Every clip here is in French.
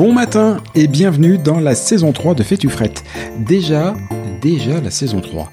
Bon matin et bienvenue dans la saison 3 de Fais-tu. Déjà, déjà la saison 3.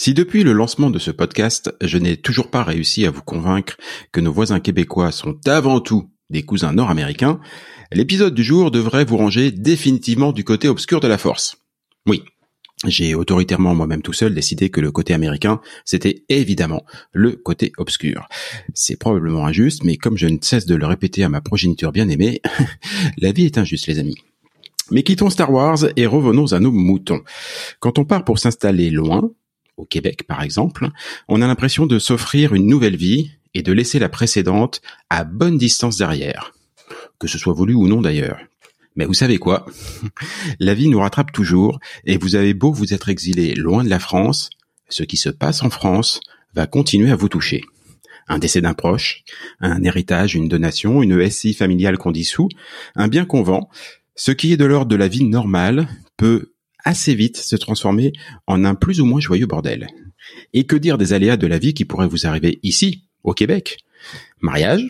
Si depuis le lancement de ce podcast, je n'ai toujours pas réussi à vous convaincre que nos voisins québécois sont avant tout des cousins nord-américains, l'épisode du jour devrait vous ranger définitivement du côté obscur de la force. Oui, j'ai autoritairement moi-même tout seul décidé que le côté américain, c'était évidemment le côté obscur. C'est probablement injuste, mais comme je ne cesse de le répéter à ma progéniture bien-aimée, la vie est injuste les amis. Mais quittons Star Wars et revenons à nos moutons. Quand on part pour s'installer loin, au Québec par exemple, on a l'impression de s'offrir une nouvelle vie et de laisser la précédente à bonne distance derrière. Que ce soit voulu ou non d'ailleurs. Mais vous savez quoi? La vie nous rattrape toujours et vous avez beau vous être exilé loin de la France, ce qui se passe en France va continuer à vous toucher. Un décès d'un proche, un héritage, une donation, une SI familiale qu'on dissout, un bien qu'on vend, ce qui est de l'ordre de la vie normale peut assez vite se transformer en un plus ou moins joyeux bordel. Et que dire des aléas de la vie qui pourraient vous arriver ici, au Québec? Mariage,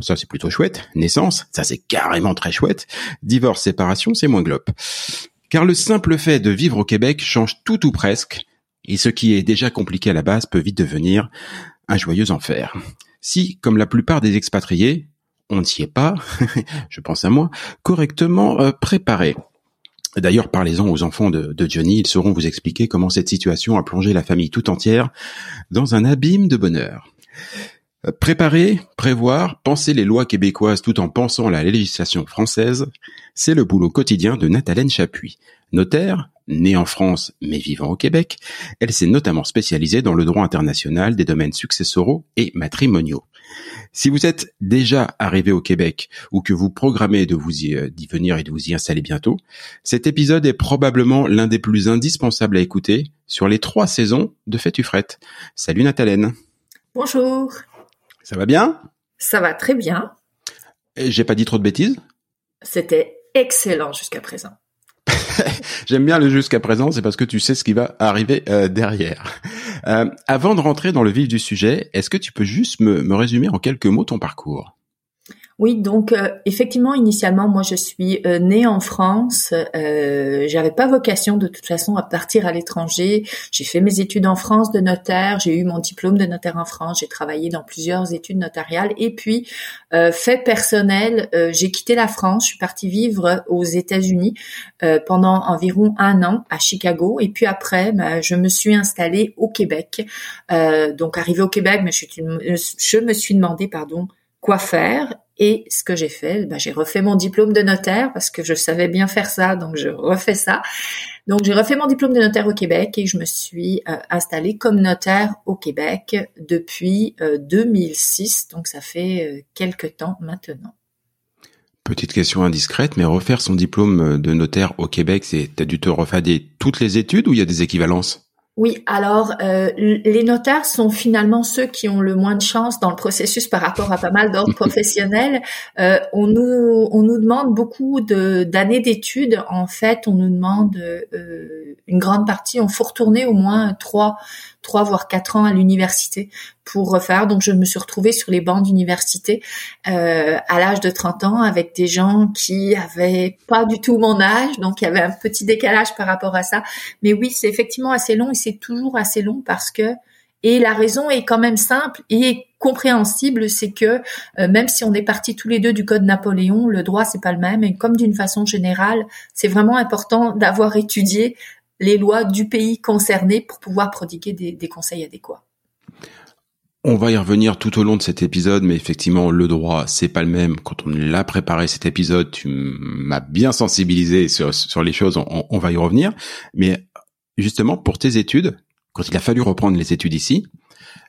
ça c'est plutôt chouette. Naissance, ça c'est carrément très chouette. Divorce, séparation, c'est moins glop. Car le simple fait de vivre au Québec change tout ou presque, et ce qui est déjà compliqué à la base peut vite devenir un joyeux enfer. Si, comme la plupart des expatriés, on ne s'y est pas, je pense à moi, correctement euh, préparé. D'ailleurs, parlez-en aux enfants de, Johnny, ils sauront vous expliquer comment cette situation a plongé la famille tout entière dans un abîme de bonheur. Préparer, prévoir, penser les lois québécoises tout en pensant la législation française, c'est le boulot quotidien de Nathalène Chapuis. Notaire, née en France mais vivant au Québec, elle s'est notamment spécialisée dans le droit international des domaines successoraux et matrimoniaux. Si vous êtes déjà arrivé au Québec ou que vous programmez de vous y, d'y venir et de vous y installer bientôt, cet épisode est probablement l'un des plus indispensables à écouter sur les trois saisons de Fais-tu frette. Salut Nathalène. Bonjour. Ça va bien? Ça va très bien. J'ai pas dit trop de bêtises? C'était excellent jusqu'à présent. J'aime bien le jusqu'à présent, c'est parce que tu sais ce qui va arriver euh, derrière. Euh, avant de rentrer dans le vif du sujet, est-ce que tu peux juste me, me résumer en quelques mots ton parcours? Oui, donc euh, effectivement, initialement, moi, je suis euh, née en France. Euh, J'avais pas vocation de toute façon à partir à l'étranger. J'ai fait mes études en France de notaire. J'ai eu mon diplôme de notaire en France. J'ai travaillé dans plusieurs études notariales. Et puis, euh, fait personnel, j'ai quitté la France. Je suis partie vivre aux États-Unis pendant environ un an à Chicago. Et puis après, bah, je me suis installée au Québec. donc, arrivée au Québec, mais je, je me suis demandé, pardon, quoi faire et ce que j'ai fait, ben, j'ai refait mon diplôme de notaire parce que je savais bien faire ça, donc je refais ça. Donc j'ai refait mon diplôme de notaire au Québec et je me suis euh, installée comme notaire au Québec depuis 2006, euh, donc ça fait euh, quelques temps maintenant. Petite question indiscrète, mais refaire son diplôme de notaire au Québec, c'est t'as dû te refader toutes les études ou il y a des équivalences? Oui, alors euh, les notaires sont finalement ceux qui ont le moins de chance dans le processus par rapport à pas mal d'ordres professionnels. Euh, on nous on nous demande beaucoup de d'années d'études. En fait, on nous demande euh, une grande partie. On faut retourner au moins trois trois voire quatre ans à l'université pour refaire. Donc je me suis retrouvée sur les bancs d'université euh, à l'âge de 30 ans avec des gens qui avaient pas du tout mon âge, donc il y avait un petit décalage par rapport à ça. Mais oui, c'est effectivement assez long et c'est toujours assez long parce que et la raison est quand même simple et compréhensible, c'est que euh, même si on est partis tous les deux du code Napoléon, le droit c'est pas le même et comme d'une façon générale, c'est vraiment important d'avoir étudié les lois du pays concerné pour pouvoir prodiguer des, conseils adéquats. On va y revenir tout au long de cet épisode, mais effectivement, le droit, c'est pas le même. Quand on l'a préparé cet épisode, tu m'as bien sensibilisé sur, les choses, on, va y revenir. Mais justement, pour tes études, quand il a fallu reprendre les études ici,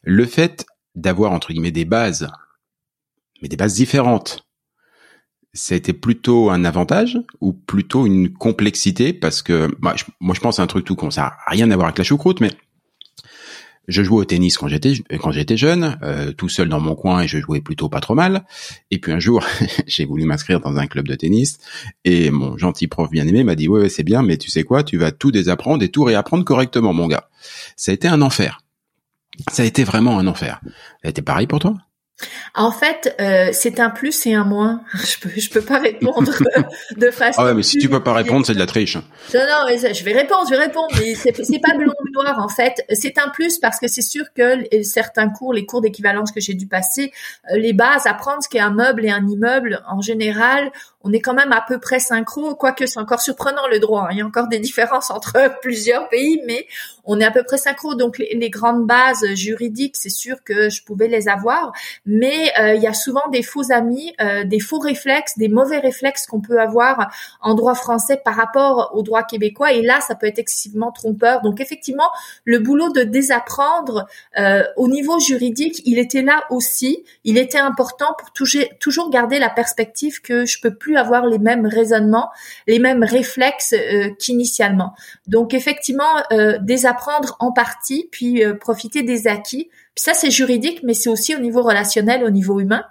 le fait d'avoir, entre guillemets, des bases, mais des bases différentes, ça a été plutôt un avantage ou plutôt une complexité parce que bah, moi je pense à un truc tout con, ça a rien à voir avec la choucroute, mais je jouais au tennis quand j'étais quand j'étais jeune, euh, tout seul dans mon coin et je jouais plutôt pas trop mal. Et puis un jour, j'ai voulu m'inscrire dans un club de tennis et mon gentil prof bien aimé m'a dit ouais, ouais c'est bien, mais tu sais quoi, tu vas tout désapprendre et tout réapprendre correctement, mon gars. Ça a été un enfer. Ça a été vraiment un enfer. Ça a été pareil pour toi? En fait, euh, c'est un plus et un moins. Je peux, je peux pas répondre de façon. Ah ouais, mais si tu peux pas répondre, c'est de la triche. Non, non, mais je vais répondre, je vais répondre, mais c'est, c'est pas blanc ou noir en fait. C'est un plus parce que c'est sûr que certains cours, les cours d'équivalence que j'ai dû passer, euh, les bases, apprendre ce qu'est un meuble et un immeuble, en général, on est quand même à peu près synchro, quoique c'est encore surprenant le droit. Hein. Il y a encore des différences entre plusieurs pays, mais on est à peu près synchro. Donc les, grandes bases juridiques, c'est sûr que je pouvais les avoir, mais euh, il y a souvent des faux amis, euh, des faux réflexes, des mauvais réflexes qu'on peut avoir en droit français par rapport au droit québécois. Et là, ça peut être excessivement trompeur. Donc effectivement, le boulot de désapprendre euh, au niveau juridique, il était là aussi. Il était important pour toujours garder la perspective que je peux plus avoir les mêmes raisonnements, les mêmes réflexes euh, qu'initialement. Donc effectivement, euh, désapprendre en partie, puis euh, profiter des acquis. Puis ça, c'est juridique, mais c'est aussi au niveau relationnel, au niveau humain.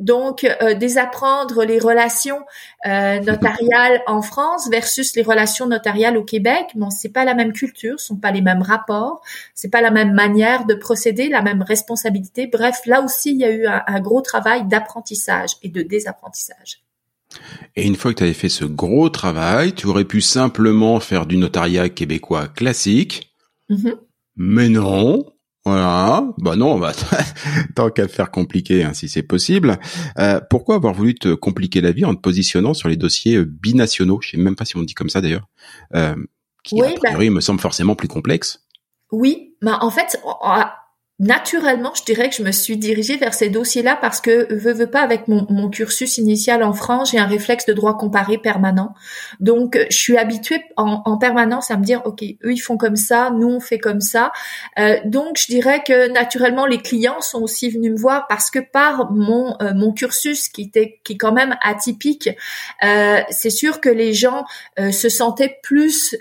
Donc, désapprendre les relations notariales en France versus les relations notariales au Québec, bon, c'est pas la même culture, ce sont pas les mêmes rapports, c'est pas la même manière de procéder, la même responsabilité. Bref, là aussi, il y a eu un gros travail d'apprentissage et de désapprentissage. Et une fois que tu avais fait ce gros travail, tu aurais pu simplement faire du notariat québécois classique. Mm-hmm. Mais non. Voilà. Bah non, bah, tant qu'à faire compliqué, hein, si c'est possible. Euh, pourquoi avoir voulu te compliquer la vie en te positionnant sur les dossiers euh, binationaux? Je sais même pas si on dit comme ça d'ailleurs. Euh, qui, a priori, bah me semble forcément plus complexe. Oui, bah en fait, naturellement, je dirais que je me suis dirigée vers ces dossiers-là parce que, veux, veux pas, avec mon, cursus initial en France, j'ai un réflexe de droit comparé permanent. Donc, je suis habituée en, en, permanence à me dire, OK, eux, ils font comme ça, nous, on fait comme ça. Euh, donc, je dirais que, naturellement, les clients sont aussi venus me voir parce que par mon, euh, mon cursus qui était, qui est quand même atypique, euh, c'est sûr que les gens euh, se sentaient plus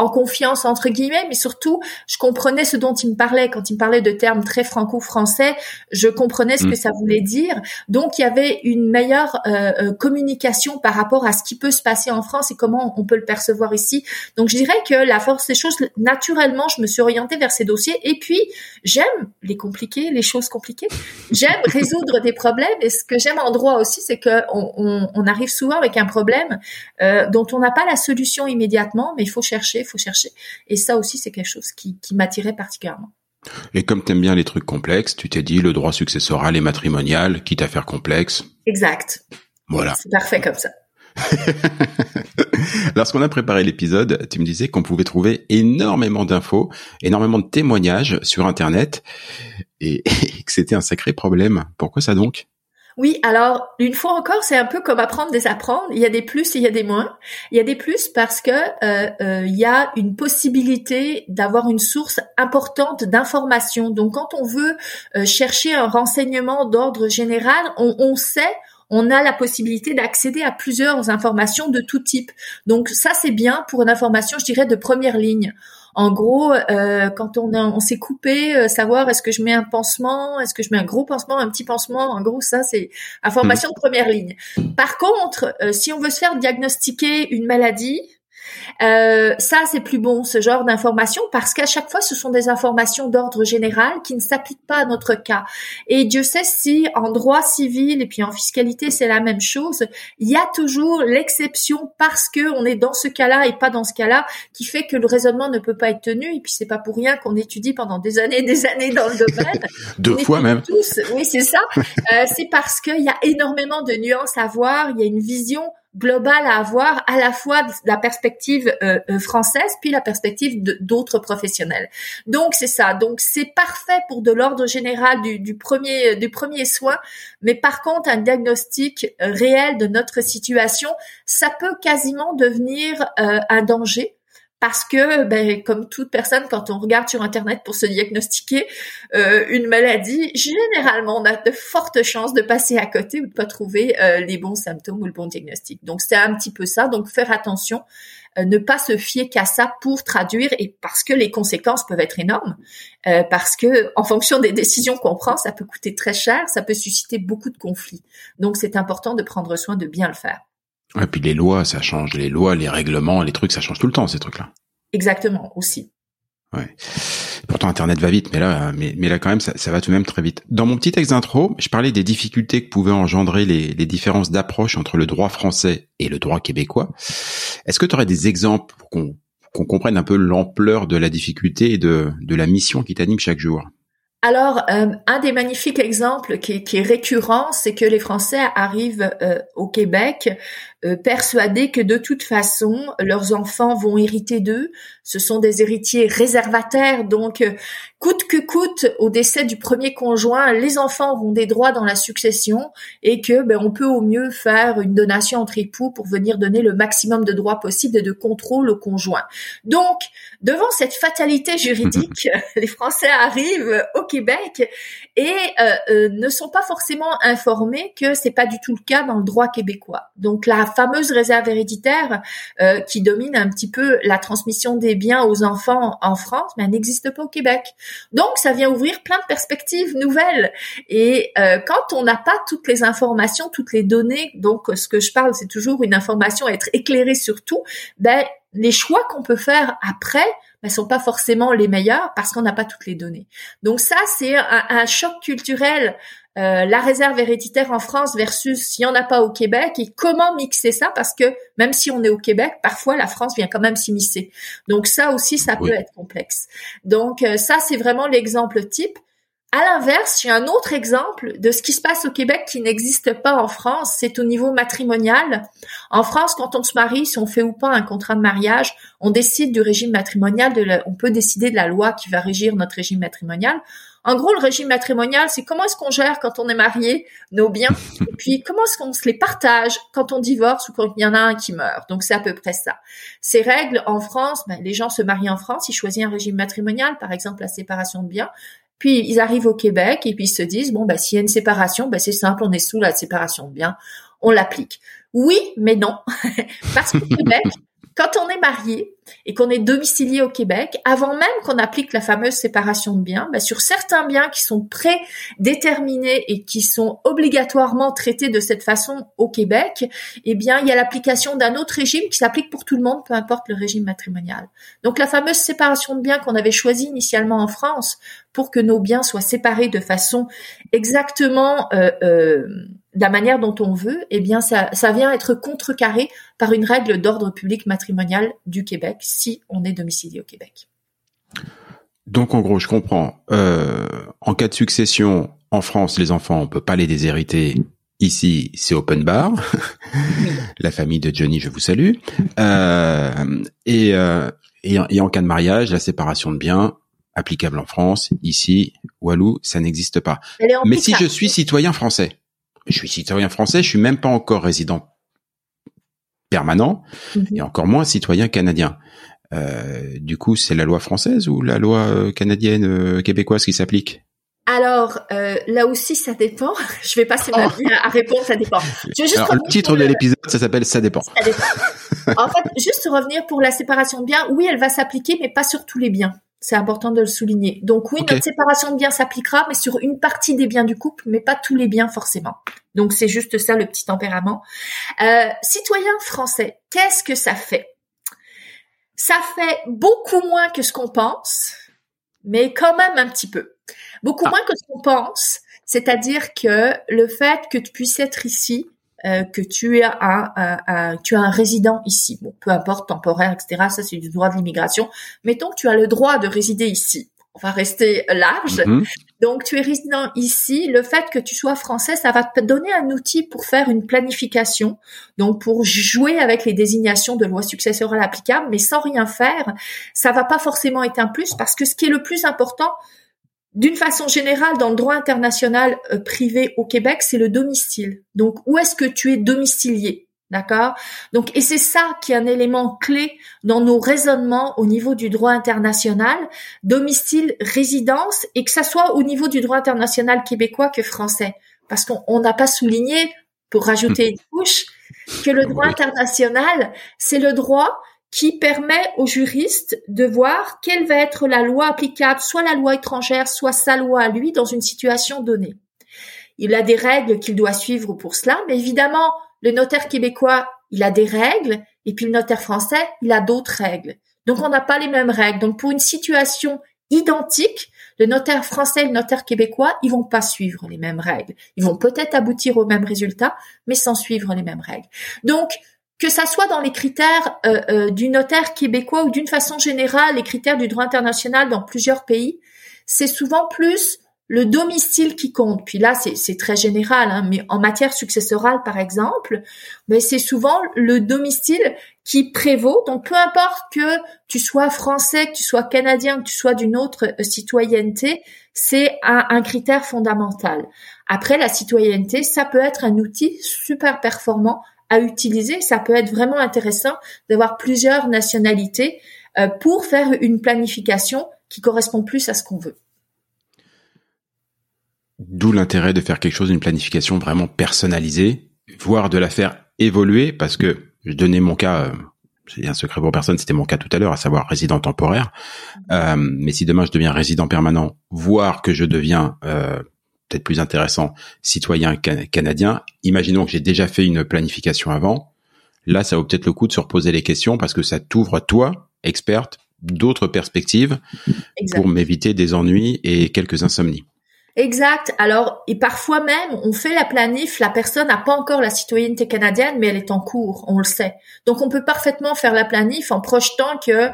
en confiance entre guillemets, mais surtout je comprenais ce dont il me parlait. Quand il me parlait de termes très franco-français, je comprenais ce que mm. ça voulait dire. Donc il y avait une meilleure euh, euh, communication par rapport à ce qui peut se passer en France et comment on peut le percevoir ici. Donc je dirais que la force des choses, naturellement, je me suis orientée vers ces dossiers. Et puis j'aime les compliqués, les choses compliquées. J'aime résoudre des problèmes. Et ce que j'aime en droit aussi, c'est que on, on, arrive souvent avec un problème euh, dont on n'a pas la solution immédiatement, mais il faut chercher faut chercher. Et ça aussi, c'est quelque chose qui, m'attirait particulièrement. Et comme tu aimes bien les trucs complexes, tu t'es dit le droit successoral et matrimonial, quitte à faire complexe. Exact. Voilà. C'est parfait comme ça. Lorsqu'on a préparé l'épisode, tu me disais qu'on pouvait trouver énormément d'infos, énormément de témoignages sur Internet, et que c'était un sacré problème. Pourquoi ça donc? Oui, alors une fois encore, c'est un peu comme apprendre des apprendre. Il y a des plus et il y a des moins. Il y a des plus parce que euh, euh, il y a une possibilité d'avoir une source importante d'informations. Donc, quand on veut euh, chercher un renseignement d'ordre général, on, on sait on a la possibilité d'accéder à plusieurs informations de tout type. Donc ça, c'est bien pour une information, je dirais, de première ligne. En gros, euh, quand on, on s'est coupé, euh, savoir est-ce que je mets un pansement, est-ce que je mets un gros pansement, un petit pansement, en gros, ça c'est information de première ligne. Par contre, euh, si on veut se faire diagnostiquer une maladie, euh, ça, c'est plus bon, ce genre d'informations, parce qu'à chaque fois, ce sont des informations d'ordre général qui ne s'appliquent pas à notre cas. Et Dieu sait si en droit civil et puis en fiscalité, c'est la même chose. Il y a toujours l'exception parce que on est dans ce cas-là et pas dans ce cas-là, qui fait que le raisonnement ne peut pas être tenu. Et puis, c'est pas pour rien qu'on étudie pendant des années et des années dans le domaine. Deux fois même. Tous. Oui, c'est ça. Euh, c'est parce qu'il y a énormément de nuances à voir. Il y a une vision global à avoir à la fois la perspective euh, euh, française puis la perspective d'autres professionnels. Donc c'est ça. Donc c'est parfait pour de l'ordre général du, du, premier du premier soin, mais par contre un diagnostic réel de notre situation, ça peut quasiment devenir euh, un danger parce que, ben, comme toute personne, quand on regarde sur Internet pour se diagnostiquer euh, une maladie, généralement, on a de fortes chances de passer à côté ou de pas trouver euh, les bons symptômes ou le bon diagnostic. Donc, c'est un petit peu ça. Donc, faire attention, euh, ne pas se fier qu'à ça pour traduire, et parce que les conséquences peuvent être énormes, parce que en fonction des décisions qu'on prend, ça peut coûter très cher, ça peut susciter beaucoup de conflits. Donc, c'est important de prendre soin de bien le faire. Et puis les lois, ça change. Les lois, les règlements, les trucs, ça change tout le temps, ces trucs-là. Exactement, aussi. Ouais. Pourtant, Internet va vite, mais là, mais, mais là quand même, ça, ça, va tout de même très vite. Dans mon petit texte d'intro, je parlais des difficultés que pouvaient engendrer les, les différences d'approche entre le droit français et le droit québécois. Est-ce que tu aurais des exemples pour qu'on comprenne un peu l'ampleur de la difficulté et de, de la mission qui t'anime chaque jour? Alors, euh, un des magnifiques exemples qui est, qui est récurrent, c'est que les Français arrivent euh, au Québec euh, persuadés que de toute façon, leurs enfants vont hériter d'eux. Ce sont des héritiers réservataires, donc coûte que coûte, au décès du premier conjoint, les enfants auront des droits dans la succession et que ben, on peut au mieux faire une donation entre époux pour venir donner le maximum de droits possibles et de contrôle au conjoint. Donc, devant cette fatalité juridique, les Français arrivent au Québec et euh, euh, ne sont pas forcément informés que c'est pas du tout le cas dans le droit québécois. Donc, la fameuse réserve héréditaire euh, qui domine un petit peu la transmission des biens aux enfants en France, mais elle n'existe pas au Québec. Donc, ça vient ouvrir plein de perspectives nouvelles. Et euh, quand on n'a pas toutes les informations, toutes les données, donc ce que je parle, c'est toujours une information à être éclairée sur tout, ben, les choix qu'on peut faire après ne ben, sont pas forcément les meilleurs parce qu'on n'a pas toutes les données. Donc ça, c'est un, choc culturel euh, la réserve héréditaire en France versus s'il n'y en a pas au Québec et comment mixer ça parce que même si on est au Québec, parfois la France vient quand même s'immiscer. Donc ça aussi, ça peut être complexe. Donc euh, ça, c'est vraiment l'exemple type. À l'inverse, a un autre exemple de ce qui se passe au Québec qui n'existe pas en France, c'est au niveau matrimonial. En France, quand on se marie, si on fait ou pas un contrat de mariage, on décide du régime matrimonial, de on peut décider de la loi qui va régir notre régime matrimonial. En gros, le régime matrimonial, c'est comment est-ce qu'on gère quand on est marié nos biens, et puis comment est-ce qu'on se les partage quand on divorce ou quand il y en a un qui meurt. Donc c'est à peu près ça. Ces règles en France, ben, les gens se marient en France, ils choisissent un régime matrimonial, par exemple la séparation de biens. Puis ils arrivent au Québec et puis ils se disent bon ben s'il y a une séparation, ben c'est simple, on est sous la séparation de biens, on l'applique. Oui, mais non, parce qu'au Québec quand on est marié et qu'on est domicilié au Québec, avant même qu'on applique la fameuse séparation de biens, bah, sur certains biens qui sont prédéterminés et qui sont obligatoirement traités de cette façon au Québec, eh bien, il y a l'application d'un autre régime qui s'applique pour tout le monde, peu importe le régime matrimonial. Donc, la fameuse séparation de biens qu'on avait choisie initialement en France pour que nos biens soient séparés de façon exactement euh, euh, la manière dont on veut, eh bien, ça, ça vient être contrecarré par une règle d'ordre public matrimonial du Québec si on est domicilié au Québec. Donc, en gros, je comprends. Euh, en cas de succession en France, les enfants, on peut pas les déshériter. Ici, c'est open bar. la famille de Johnny, je vous salue. Euh, et, euh, et, et, en cas de mariage, la séparation de biens applicable en France. Ici, Walou, ça n'existe pas. Mais si je suis citoyen français, je suis citoyen français, je suis même pas encore résident permanent mhm. et encore moins citoyen canadien. Euh, du coup, c'est la loi française ou la loi euh, canadienne euh, québécoise qui s'applique? Alors là aussi, ça dépend. Je vais passer ma oh. vie à, répondre, ça dépend. le titre de l'épisode, ça s'appelle Ça dépend. Ça dépend. en fait, juste revenir pour la séparation de biens, oui, elle va s'appliquer, mais pas sur tous les biens. C'est important de le souligner. Donc oui, notre séparation de biens s'appliquera, mais sur une partie des biens du couple, mais pas tous les biens forcément. Donc c'est juste ça le petit tempérament. Euh, citoyen français, qu'est-ce que ça fait? Ça fait beaucoup moins que ce qu'on pense, mais quand même un petit peu. Beaucoup ah. moins que ce qu'on pense. C'est-à-dire que le fait que tu puisses être ici, euh, que tu es un, tu as un résident ici, bon, peu importe temporaire, etc. Ça c'est du droit de l'immigration. Mettons que tu as le droit de résider ici. On va rester large. Mm-hmm. Donc tu es résident ici. Le fait que tu sois français, ça va te donner un outil pour faire une planification. Donc pour jouer avec les désignations de loi successorale applicables, mais sans rien faire, ça va pas forcément être un plus parce que ce qui est le plus important, d'une façon générale, dans le droit international euh, privé au Québec, c'est le domicile. Donc, où est-ce que tu es domicilié? D'accord? Donc, et c'est ça qui est un élément clé dans nos raisonnements au niveau du droit international, domicile, résidence, et que ça soit au niveau du droit international québécois que français. Parce qu'on n'a pas souligné, pour rajouter une couche, que le droit international, c'est le droit qui permet aux juristes de voir quelle va être la loi applicable, soit la loi étrangère, soit sa loi à lui dans une situation donnée. Il a des règles qu'il doit suivre pour cela, mais évidemment, le notaire québécois, il a des règles, et puis le notaire français, il a d'autres règles. Donc on n'a pas les mêmes règles. Donc pour une situation identique, le notaire français et le notaire québécois, ils vont pas suivre les mêmes règles. Ils vont peut-être aboutir au même résultat, mais sans suivre les mêmes règles. Donc que ça soit dans les critères euh, euh, du notaire québécois ou d'une façon générale les critères du droit international dans plusieurs pays, c'est souvent plus le domicile qui compte. Puis là, c'est très général, hein, mais en matière successorale, par exemple, ben c'est souvent le domicile qui prévaut. Donc, peu importe que tu sois français, que tu sois canadien, que tu sois d'une autre euh, citoyenneté, c'est un, un, critère fondamental. Après, la citoyenneté, ça peut être un outil super performant à utiliser. Ça peut être vraiment intéressant d'avoir plusieurs nationalités euh, pour faire une planification qui correspond plus à ce qu'on veut. D'où l'intérêt de faire quelque chose, une planification vraiment personnalisée, voire de la faire évoluer, parce que je donnais mon cas, euh, c'est un secret pour personne, c'était mon cas tout à l'heure, à savoir résident temporaire. Euh, mais si demain je deviens résident permanent, voire que je deviens euh, peut-être plus intéressant, citoyen canadien, imaginons que j'ai déjà fait une planification avant, là, ça vaut peut-être le coup de se reposer les questions parce que ça t'ouvre, toi, experte, d'autres perspectives pour m'éviter des ennuis et quelques insomnies. Exact. Alors, et parfois même, on fait la planif, la personne n'a pas encore la citoyenneté canadienne, mais elle est en cours, on le sait. Donc, on peut parfaitement faire la planif en projetant que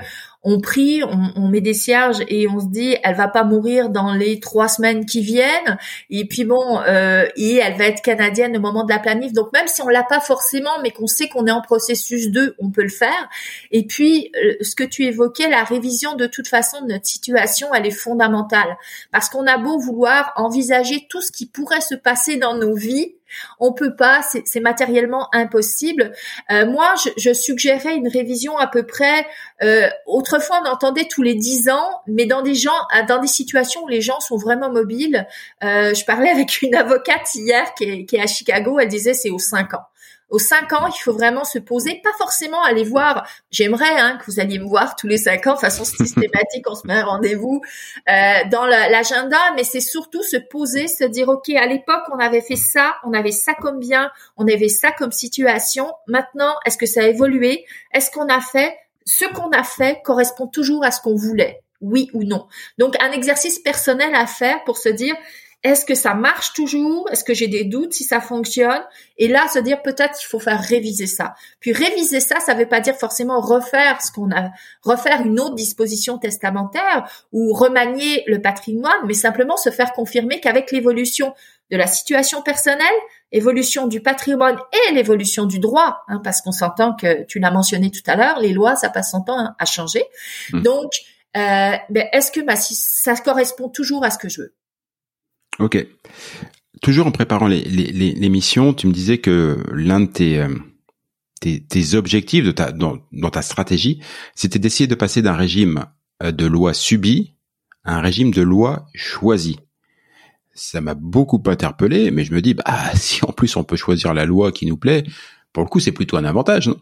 on prie, on, met des cierges et on se dit elle va pas mourir dans les trois semaines qui viennent. Et puis bon euh, et elle va être canadienne au moment de la planif. Donc même si on l'a pas forcément mais qu'on sait qu'on est en processus 2 on peut le faire. Et puis euh, ce que tu évoquais la révision de toute façon de notre situation elle est fondamentale. Parce qu'on a beau vouloir envisager tout ce qui pourrait se passer dans nos vies on peut pas, c'est matériellement impossible. Euh, moi, je, suggérais une révision à peu près. Euh, autrefois, on entendait tous les dix ans, mais dans des gens, dans des situations où les gens sont vraiment mobiles. Euh, je parlais avec une avocate hier qui est, qui est à Chicago. Elle disait c'est aux cinq ans. Aux cinq ans, il faut vraiment se poser, pas forcément aller voir. J'aimerais hein, que vous alliez me voir tous les cinq ans, façon systématique, on se met un rendez-vous euh, dans l'agenda, mais c'est surtout se poser, se dire ok, à l'époque on avait fait ça, on avait ça comme bien, on avait ça comme situation. Maintenant, est-ce que ça a évolué? Est-ce qu'on a fait? Ce qu'on a fait correspond toujours à ce qu'on voulait oui ou non. Donc un exercice personnel à faire pour se dire est-ce que ça marche toujours? Est-ce que j'ai des doutes si ça fonctionne? Et là, se dire peut-être qu'il faut faire réviser ça. Puis réviser ça, ça ne veut pas dire forcément refaire ce qu'on a, refaire une autre disposition testamentaire ou remanier le patrimoine, mais simplement se faire confirmer qu'avec l'évolution de la situation personnelle, évolution du patrimoine et l'évolution du droit, hein, parce qu'on s'entend que tu l'as mentionné tout à l'heure, les lois, ça passe son temps à changer. Mmh. Donc, euh, ben, est-ce que ça correspond toujours à ce que je veux? Ok. Toujours en préparant l'émission, tu me disais que l'un de tes, euh, tes, objectifs de ta, dans, ta stratégie, c'était d'essayer de passer d'un régime euh, de loi subie à un régime de loi choisie. Ça m'a beaucoup interpellé, mais je me dis, bah, si en plus on peut choisir la loi qui nous plaît, pour le coup, c'est plutôt un avantage, non?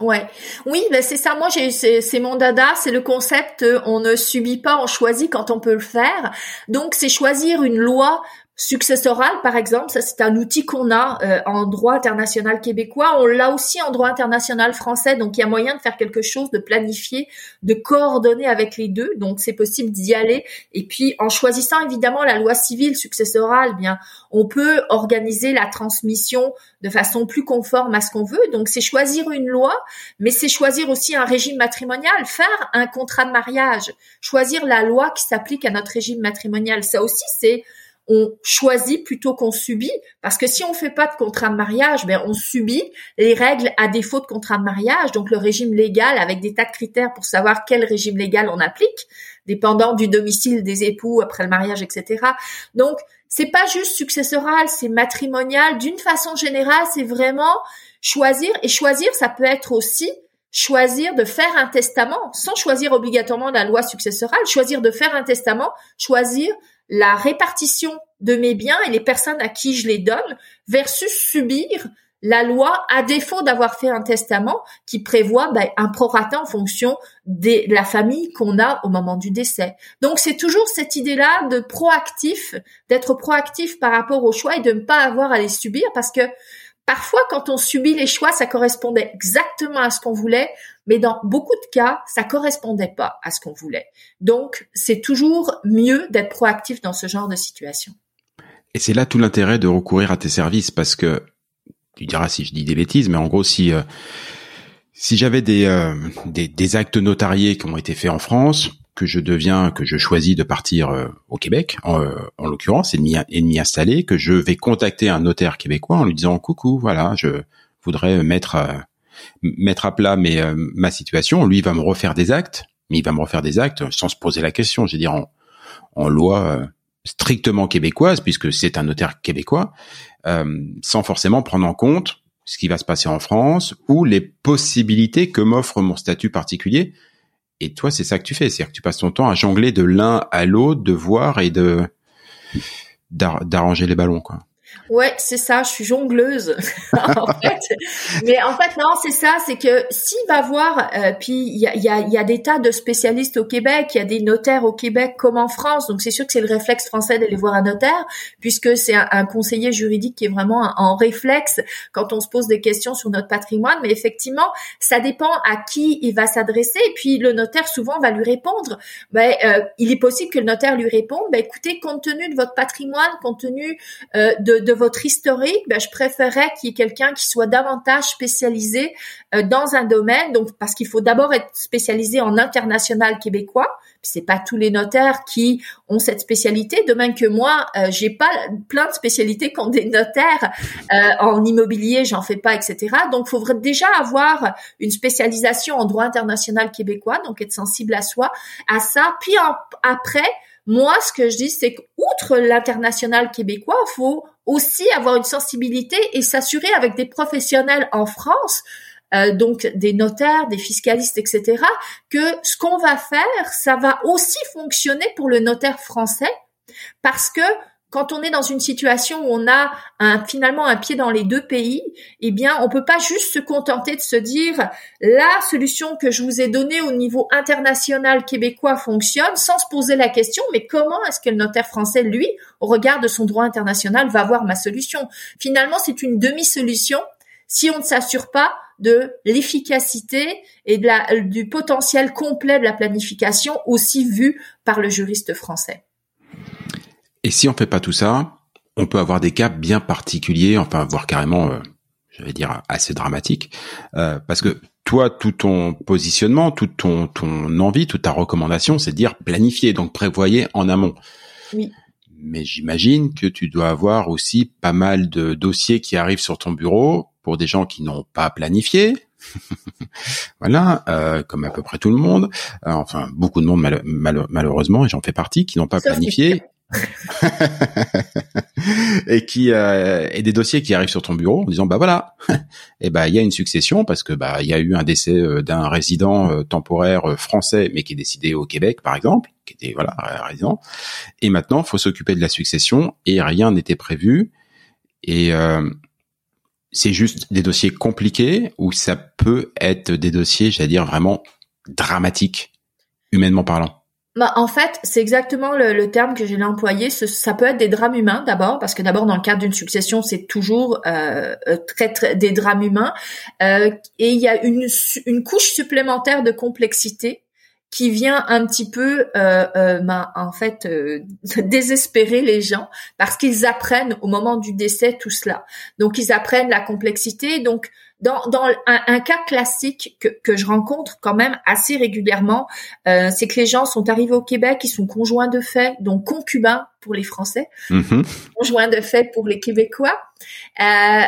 Ouais, oui, ben c'est ça. Moi, j'ai, c'est, mon dada, c'est le concept. Euh, on ne subit pas, on choisit quand on peut le faire. Donc, c'est choisir une loi Successoral, par exemple, ça c'est un outil qu'on a euh, en droit international québécois. On l'a aussi en droit international français, donc il y a moyen de faire quelque chose, de planifier, de coordonner avec les deux. Donc c'est possible d'y aller. Et puis en choisissant évidemment la loi civile successorale, eh bien on peut organiser la transmission de façon plus conforme à ce qu'on veut. Donc c'est choisir une loi, mais c'est choisir aussi un régime matrimonial, faire un contrat de mariage, choisir la loi qui s'applique à notre régime matrimonial. Ça aussi c'est on choisit plutôt qu'on subit, parce que si on fait pas de contrat de mariage, ben on subit les règles à défaut de contrat de mariage, donc le régime légal avec des tas de critères pour savoir quel régime légal on applique, dépendant du domicile des époux après le mariage, etc. Donc c'est pas juste successoral, c'est matrimonial. D'une façon générale, c'est vraiment choisir et choisir, ça peut être aussi choisir de faire un testament sans choisir obligatoirement la loi successorale, choisir de faire un testament, choisir la répartition de mes biens et les personnes à qui je les donne versus subir la loi à défaut d'avoir fait un testament qui prévoit ben, un prorata en fonction de la famille qu'on a au moment du décès. Donc c'est toujours cette idée-là de proactif, d'être proactif par rapport au choix et de ne pas avoir à les subir parce que Parfois, quand on subit les choix, ça correspondait exactement à ce qu'on voulait, mais dans beaucoup de cas, ça correspondait pas à ce qu'on voulait. Donc, c'est toujours mieux d'être proactif dans ce genre de situation. Et c'est là tout l'intérêt de recourir à tes services, parce que tu diras si je dis des bêtises, mais en gros, si euh, si j'avais des, euh, des, des actes notariés qui ont été faits en France, que je deviens, que je choisis de partir euh, au Québec, en, euh, en l'occurrence, et de m'y installer, que je vais contacter un notaire québécois en lui disant coucou, voilà, je voudrais mettre euh, mettre à plat mes, ma situation. Lui, va me refaire des actes, mais il va me refaire des actes sans se poser la question. Je veux dire en, en loi strictement québécoise, puisque c'est un notaire québécois, sans forcément prendre en compte ce qui va se passer en France ou les possibilités que m'offre mon statut particulier et toi, c'est ça que tu fais, c'est-à-dire que tu passes ton temps à jongler de l'un à l'autre, de voir et de d'arranger les ballons, quoi. Ouais, c'est ça, je suis jongleuse en fait. Mais en fait non, c'est ça, c'est que s'il va voir, euh, puis il y a, y, a, y a des tas de spécialistes au Québec, il y a des notaires au Québec comme en France, donc c'est sûr que c'est le réflexe français d'aller voir un notaire, puisque c'est un, conseiller juridique qui est vraiment en réflexe quand on se pose des questions sur notre patrimoine. Mais effectivement, ça dépend à qui il va s'adresser, et puis le notaire souvent va lui répondre. Ben, euh, il est possible que le notaire lui réponde, ben écoutez, compte tenu de votre patrimoine, compte tenu euh, de, de votre historique, ben, je préférerais qu'il y ait quelqu'un qui soit davantage spécialisé euh, dans un domaine. Donc, parce qu'il faut d'abord être spécialisé en international québécois. C'est pas tous les notaires qui ont cette spécialité. De même que moi, euh, j'ai pas plein de spécialités qu'ont des notaires euh, en immobilier, j'en fais pas, etc. Donc, il faudrait déjà avoir une spécialisation en droit international québécois, donc être sensible à soi, à ça. Puis après, moi, ce que je dis, c'est qu'outre l'international québécois, il faut aussi avoir une sensibilité et s'assurer avec des professionnels en France, euh, donc des notaires, des fiscalistes, etc., que ce qu'on va faire, ça va aussi fonctionner pour le notaire français, parce que quand on est dans une situation où on a finalement un pied dans les deux pays, eh bien, on peut pas juste se contenter de se dire la solution que je vous ai donnée au niveau international québécois fonctionne sans se poser la question, mais comment est-ce que le notaire français, lui, au regard de son droit international, va voir ma solution? Finalement, c'est une demi-solution si on ne s'assure pas de l'efficacité et de la, du potentiel complet de la planification aussi vu par le juriste français. Et si on fait pas tout ça, on peut avoir des cas bien particuliers, enfin voire carrément, euh, je vais dire assez dramatiques, euh, parce que toi, tout ton positionnement, toute ton, ton envie, toute ta recommandation, c'est de dire planifier, donc prévoyer en amont. Oui. Mais j'imagine que tu dois avoir aussi pas mal de dossiers qui arrivent sur ton bureau pour des gens qui n'ont pas planifié. voilà, euh, comme à peu près tout le monde, euh, enfin beaucoup de monde malheureusement, et j'en fais partie, qui n'ont pas planifié et qui euh, et des dossiers qui arrivent sur ton bureau en disant bah voilà. Et bah il y a une succession parce que bah il y a eu un décès euh, d'un résident euh, temporaire français mais qui est décidé au Québec par exemple qui était voilà résident. Et maintenant faut s'occuper de la succession et rien n'était prévu. Et c'est juste des dossiers compliqués ou ça peut être des dossiers j'allais dire vraiment dramatiques humainement parlant? Bah, en fait, c'est exactement le, le, terme que j'ai employé. Ça peut être des drames humains d'abord, parce que d'abord dans le cadre d'une succession, c'est toujours euh, euh, très, très des drames humains, euh, et il y a une, une couche supplémentaire de complexité qui vient un petit peu, euh, euh, ben, en fait, euh, désespérer les gens parce qu'ils apprennent au moment du décès tout cela. Donc, ils apprennent la complexité. Donc, dans, dans un, un, cas classique que, que, je rencontre quand même assez régulièrement, euh, c'est que les gens sont arrivés au Québec, ils sont conjoints de fait, donc concubins pour les Français, mm-hmm. conjoints de fait pour les Québécois. Euh,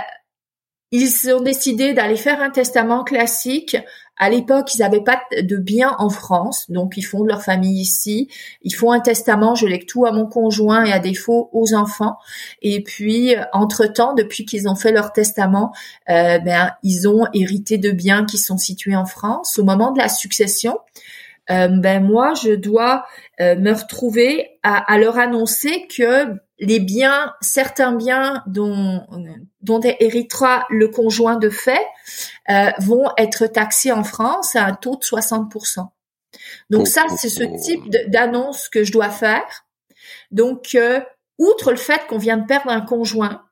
ils ont décidé d'aller faire un testament classique à l'époque, ils n'avaient pas de biens en France, donc ils font de leur famille ici. Ils font un testament, je lègue tout à mon conjoint et à défaut aux enfants. Et puis, entre-temps, depuis qu'ils ont fait leur testament, euh, ben, ils ont hérité de biens qui sont situés en France. Au moment de la succession, euh, ben moi, je dois euh, me retrouver à, leur annoncer que les biens, certains biens dont, dont héritera le conjoint de fait, euh, vont être taxés en France à un taux de 60%. Donc ça, c'est ce type d'annonce que je dois faire. Donc, euh, outre le fait qu'on vient de perdre un conjoint,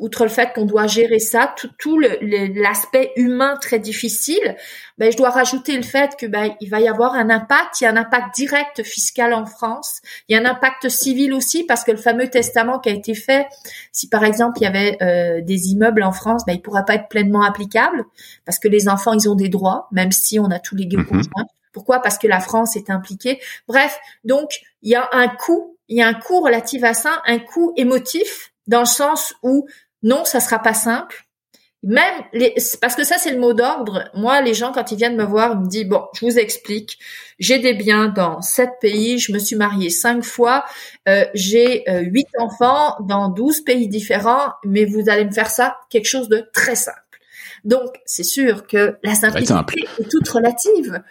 outre le fait qu'on doit gérer ça, tout, tout l'aspect humain très difficile, ben, je dois rajouter le fait que ben, il va y avoir un impact, il y a un impact direct fiscal en France, il y a un impact civil aussi parce que le fameux testament qui a été fait, si par exemple il y avait euh, des immeubles en France, ben, il pourra pas être pleinement applicable parce que les enfants ils ont des droits, même si on a tous les mmh conjoints. Pourquoi? Parce que la France est impliquée. Bref, donc il y a un coût, il y a un coût relatif à ça, un coût émotif dans le sens où non, ça sera pas simple. Même les, parce que ça c'est le mot d'ordre. Moi, les gens quand ils viennent me voir, ils me disent bon, je vous explique. J'ai des biens dans sept pays. Je me suis mariée cinq fois. Euh, j'ai euh, huit enfants dans douze pays différents. Mais vous allez me faire ça quelque chose de très simple. Donc c'est sûr que la simplicité est toute relative.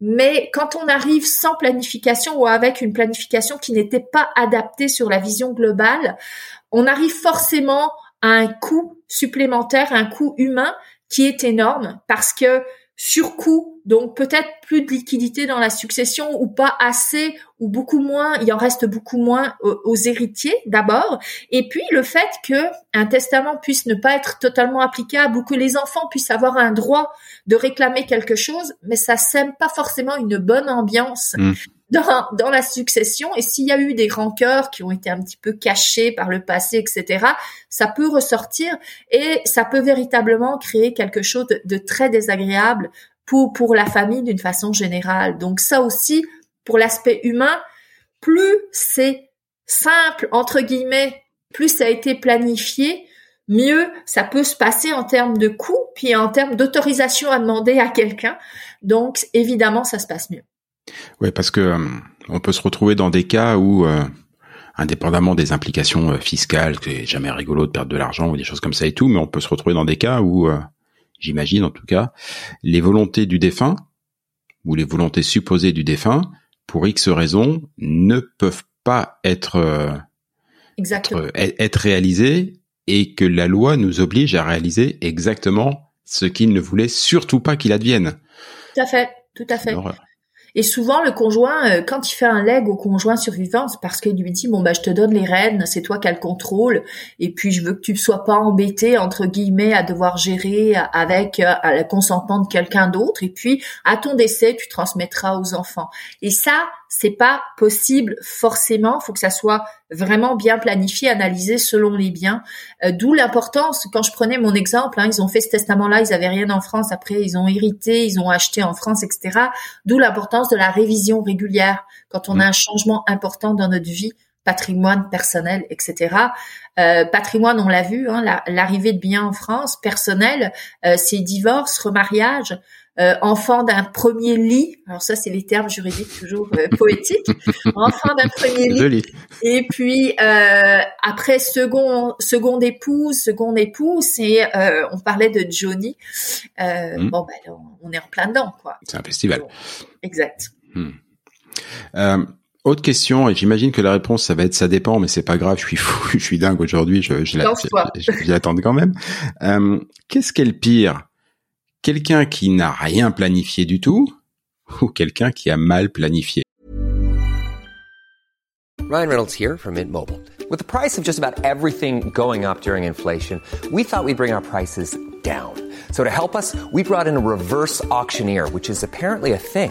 Mais quand on arrive sans planification ou avec une planification qui n'était pas adaptée sur la vision globale, on arrive forcément un coût supplémentaire, un coût humain qui est énorme parce que surcoût, donc peut-être plus de liquidité dans la succession ou pas assez ou beaucoup moins, il en reste beaucoup moins aux, héritiers d'abord, et puis le fait que un testament puisse ne pas être totalement applicable ou que les enfants puissent avoir un droit de réclamer quelque chose, mais ça sème pas forcément une bonne ambiance. Mmh dans, dans la succession. Et s'il y a eu des rancœurs qui ont été un petit peu cachés par le passé, etc., ça peut ressortir et ça peut véritablement créer quelque chose de, très désagréable pour, pour la famille d'une façon générale. Donc ça aussi, pour l'aspect humain, plus c'est simple, entre guillemets, plus ça a été planifié, mieux ça peut se passer en termes de coûts, puis en termes d'autorisation à demander à quelqu'un. Donc évidemment, ça se passe mieux. Oui, parce que euh, on peut se retrouver dans des cas où, euh, indépendamment des implications euh, fiscales, c'est jamais rigolo de perdre de l'argent ou des choses comme ça et tout, mais on peut se retrouver dans des cas où, j'imagine en tout cas, les volontés du défunt ou les volontés supposées du défunt, pour X raisons, ne peuvent pas être exactement. Être, être réalisé et que la loi nous oblige à réaliser exactement ce qu'il ne voulait surtout pas qu'il advienne. Tout à fait, tout à fait. Et souvent, le conjoint, euh, quand il fait un leg au conjoint survivant, c'est parce qu'il lui dit bon bah je te donne les rênes, c'est toi qui as le contrôle, et puis je veux que tu ne sois pas embêté entre guillemets à devoir gérer avec euh, le consentement de quelqu'un d'autre, et puis à ton décès, tu transmettras aux enfants. Et ça, c'est pas possible forcément. Faut que ça soit vraiment bien planifié, analysé selon les biens. Euh, D'où l'importance. Quand je prenais mon exemple, hein, ils ont fait ce testament-là, ils avaient rien en France. Après, ils ont hérité, ils ont acheté en France, etc. D'où l'importance de la révision régulière quand on a un changement important dans notre vie patrimoine personnel, etc. Euh, patrimoine, on l'a vu, hein, l'arrivée de biens en France, personnel, euh, c'est divorce, remariage, euh, enfant d'un premier lit. Alors ça, c'est les termes juridiques toujours euh, poétiques. enfant d'un premier lit. Joli. Et puis euh, après second seconde épouse, seconde épouse, et euh, on parlait de Johnny. Euh, Mm. Bon ben on est en plein dedans quoi. C'est un festival. Exact. Euh, autre question, et j'imagine que la réponse, ça va être ça dépend, mais c'est pas grave, je suis fou, je suis dingue aujourd'hui, je, je, je, je l'attends quand même. Euh, Qu'est-ce qu'est le pire? Quelqu'un qui n'a rien planifié du tout ou quelqu'un qui a mal planifié? Ryan Reynolds here from Mint Mobile. With the price of just about everything going up during inflation, we thought we'd bring our prices down. So to help us, we brought in a reverse auctioneer, which is apparently a thing.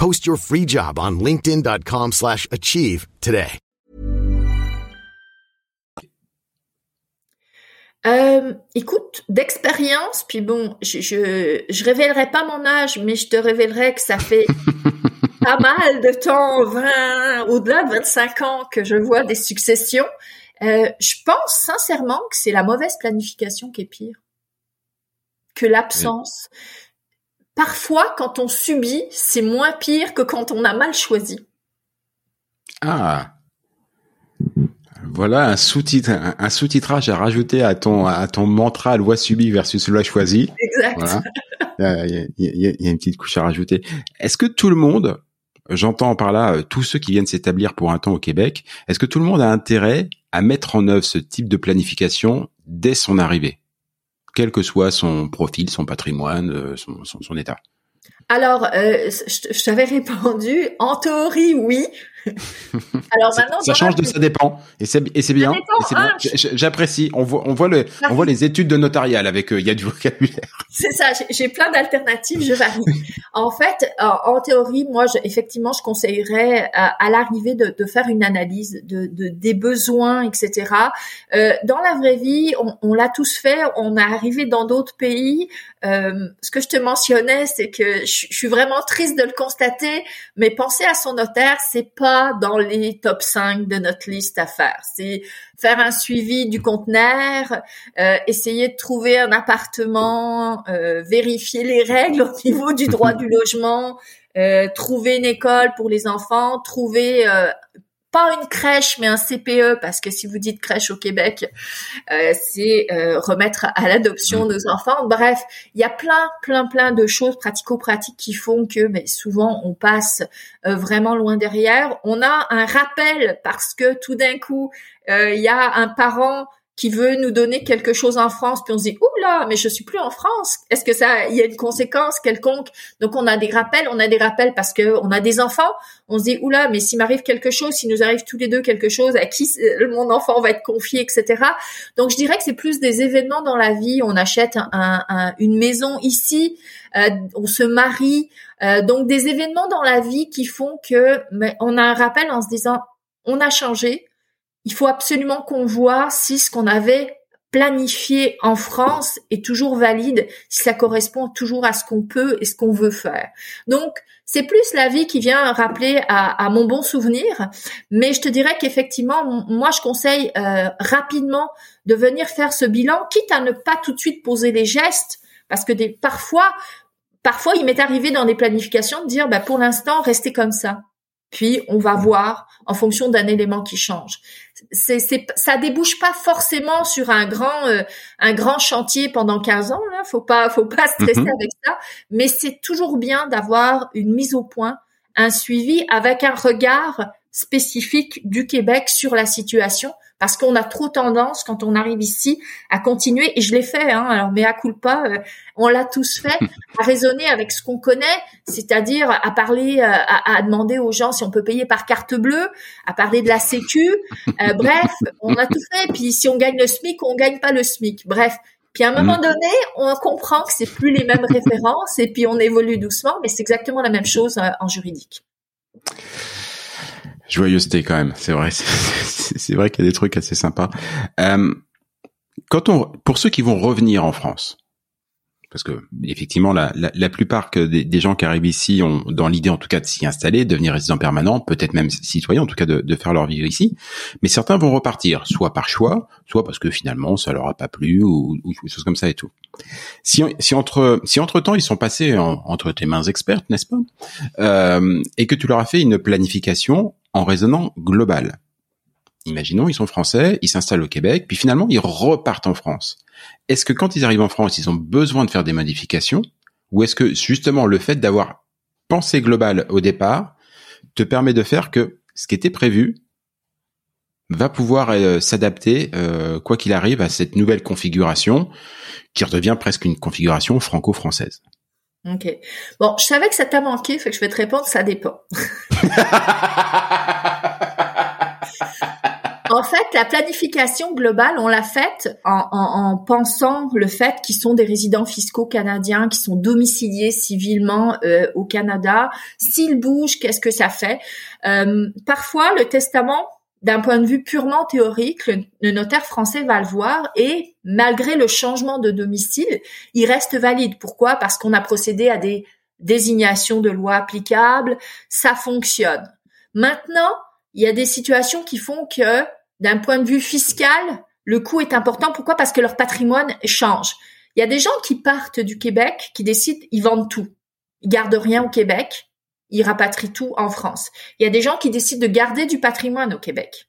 Post your free job on linkedin.com/achieve slash achieve today. Euh, écoute, d'expérience, puis bon, je, je je révélerai pas mon âge, mais je te révélerai que ça fait pas mal de temps, 20, au-delà de 25 ans que je vois des successions. Euh, je pense sincèrement que c'est la mauvaise planification qui est pire que l'absence. Parfois, quand on subit, c'est moins pire que quand on a mal choisi. Ah voilà un sous-titre, un, un sous-titrage à rajouter à ton à ton mantra loi subie versus loi choisie. Exact. Voilà. Il y, a, il y a- il y a une petite couche à rajouter. Est-ce que tout le monde, j'entends par là euh, tous ceux qui viennent s'établir pour un temps au Québec, est-ce que tout le monde a intérêt à mettre en œuvre ce type de planification dès son arrivée, quel que soit son profil, son patrimoine, euh, son, état Alors, euh, je t'avais répondu, en théorie, oui. Alors maintenant, ça change de ça dépend et c'est bien, hein, J'apprécie. On voit on voit le on voit les études de notarial avec euh, il y a du vocabulaire. C'est ça, j'ai- j'ai plein d'alternatives, je varie. en fait, en, en théorie, moi, je, effectivement, je conseillerais à, à l'arrivée de, de faire une analyse de, de- des besoins, etc. Euh, dans la vraie vie, on, on l'a tous fait. On est arrivé dans d'autres pays. Euh, ce que je te mentionnais, c'est que je, je suis vraiment triste de le constater, mais penser à son notaire, c'est pas dans les top 5 de notre liste à faire. C'est faire un suivi du conteneur, euh, essayer de trouver un appartement, euh, vérifier les règles au niveau du droit du logement, euh, trouver une école pour les enfants, trouver euh, pas une crèche mais un CPE parce que si vous dites crèche au Québec, euh, c'est euh, remettre à l'adoption nos enfants. Bref, il y a plein, plein, plein de choses pratico-pratiques qui font que mais souvent on passe euh, vraiment loin derrière. On a un rappel parce que tout d'un coup euh, il y a un parent qui veut nous donner quelque chose en France, puis on se dit ouh là, mais je suis plus en France. Est-ce que ça, il y a une conséquence quelconque? Donc on a des rappels, on a des rappels parce que on a des enfants. On se dit ouh là, mais s'il m'arrive quelque chose, s'il nous arrive tous les deux quelque chose, à qui euh, mon enfant va être confié, etc. Donc je dirais que c'est plus des événements dans la vie. On achète un, un- une maison ici, euh, on se marie, euh, donc des événements dans la vie qui font que mais on a un rappel en se disant on a changé, il faut absolument qu'on voit si ce qu'on avait planifié en France est toujours valide, si ça correspond toujours à ce qu'on peut et ce qu'on veut faire. Donc, c'est plus la vie qui vient rappeler à, mon bon souvenir, mais je te dirais qu'effectivement, moi, je conseille euh, rapidement de venir faire ce bilan, quitte à ne pas tout de suite poser les gestes, parce que parfois, parfois, il m'est arrivé dans des planifications de dire, bah, pour l'instant, restez comme ça. Puis on va voir en fonction d'un élément qui change. C'est, c'est, ça débouche pas forcément sur un grand, euh, un grand chantier pendant 15 ans. Là, faut pas, faut pas stresser mhm. avec ça. Mais c'est toujours bien d'avoir une mise au point, un suivi avec un regard spécifique du Québec sur la situation parce qu'on a trop tendance quand on arrive ici à continuer et je l'ai fait hein, alors mais à culpa euh, on l'a tous fait à raisonner avec ce qu'on connaît c'est-à-dire à parler euh, à, demander aux gens si on peut payer par carte bleue à parler de la sécu euh, bref on a tout fait puis si on gagne le SMIC on gagne pas le SMIC bref puis à un moment mm. donné, on comprend que c'est plus les mêmes références et puis on évolue doucement, mais c'est exactement la même chose en juridique. Joyeuseté quand même, c'est vrai. C'est vrai qu'il y a des trucs assez sympas. Euh, quand on, pour ceux qui vont revenir en France, parce que effectivement la, la, la plupart que des, gens qui arrivent ici ont dans l'idée en tout cas de s'y installer, de devenir résidents permanents, peut-être même citoyens en tout cas de, de, faire leur vie ici, mais certains vont repartir, soit par choix, soit parce que finalement ça leur a pas plu ou, ou des choses comme ça et tout. Si, si entre si entre temps ils sont passés entre tes mains expertes, n'est-ce pas, euh, et que tu leur as fait une planification en raisonnant global. Imaginons, ils sont français, ils s'installent au Québec, puis finalement ils repartent en France. Est-ce que quand ils arrivent en France, ils ont besoin de faire des modifications? Ou est-ce que justement le fait d'avoir pensé global au départ te permet de faire que ce qui était prévu va pouvoir euh, s'adapter euh, quoi qu'il arrive à cette nouvelle configuration qui redevient presque une configuration franco-française? Ok. Bon, je savais que ça t'a manqué, fait que je vais te répondre, ça dépend. En fait, la planification globale, on l'a faite en, pensant le fait qu'ils sont des résidents fiscaux canadiens, qui sont domiciliés civilement euh, au Canada. S'ils bougent, qu'est-ce que ça fait? Euh, Parfois, le testament, d'un point de vue purement théorique, le, notaire français va le voir et malgré le changement de domicile, il reste valide. Pourquoi? Parce qu'on a procédé à des désignations de loi applicables, ça fonctionne. Maintenant, il y a des situations qui font que d'un point de vue fiscal, le coût est important. Pourquoi? Parce que leur patrimoine change. Il y a des gens qui partent du Québec, qui décident, ils vendent tout. Ils gardent rien au Québec, ils rapatrient tout en France. Il y a des gens qui décident de garder du patrimoine au Québec.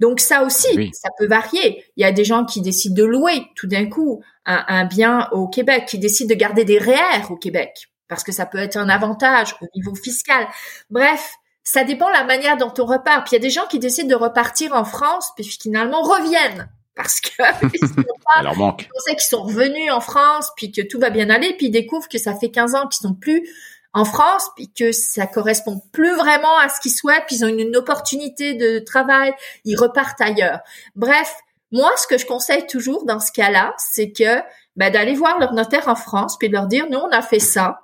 Donc ça aussi, ça peut varier. Il y a des gens qui décident de louer tout d'un coup un, un, bien au Québec, qui décident de garder des REER au Québec, parce que ça peut être un avantage au niveau fiscal. Bref, ça dépend de la manière dont on repart. Puis il y a des gens qui décident de repartir en France, puis finalement reviennent parce que ils sont pas, manque. qu'ils sont revenus en France, puis que tout va bien aller, puis ils découvrent que ça fait 15 ans qu'ils sont plus en France, puis que ça correspond plus vraiment à ce qu'ils souhaitent, puis ils ont une, opportunité de travail, ils repartent ailleurs. Bref, moi, ce que je conseille toujours dans ce cas-là, c'est que ben, d'aller voir leur notaire en France, puis de leur dire, nous, on a fait ça.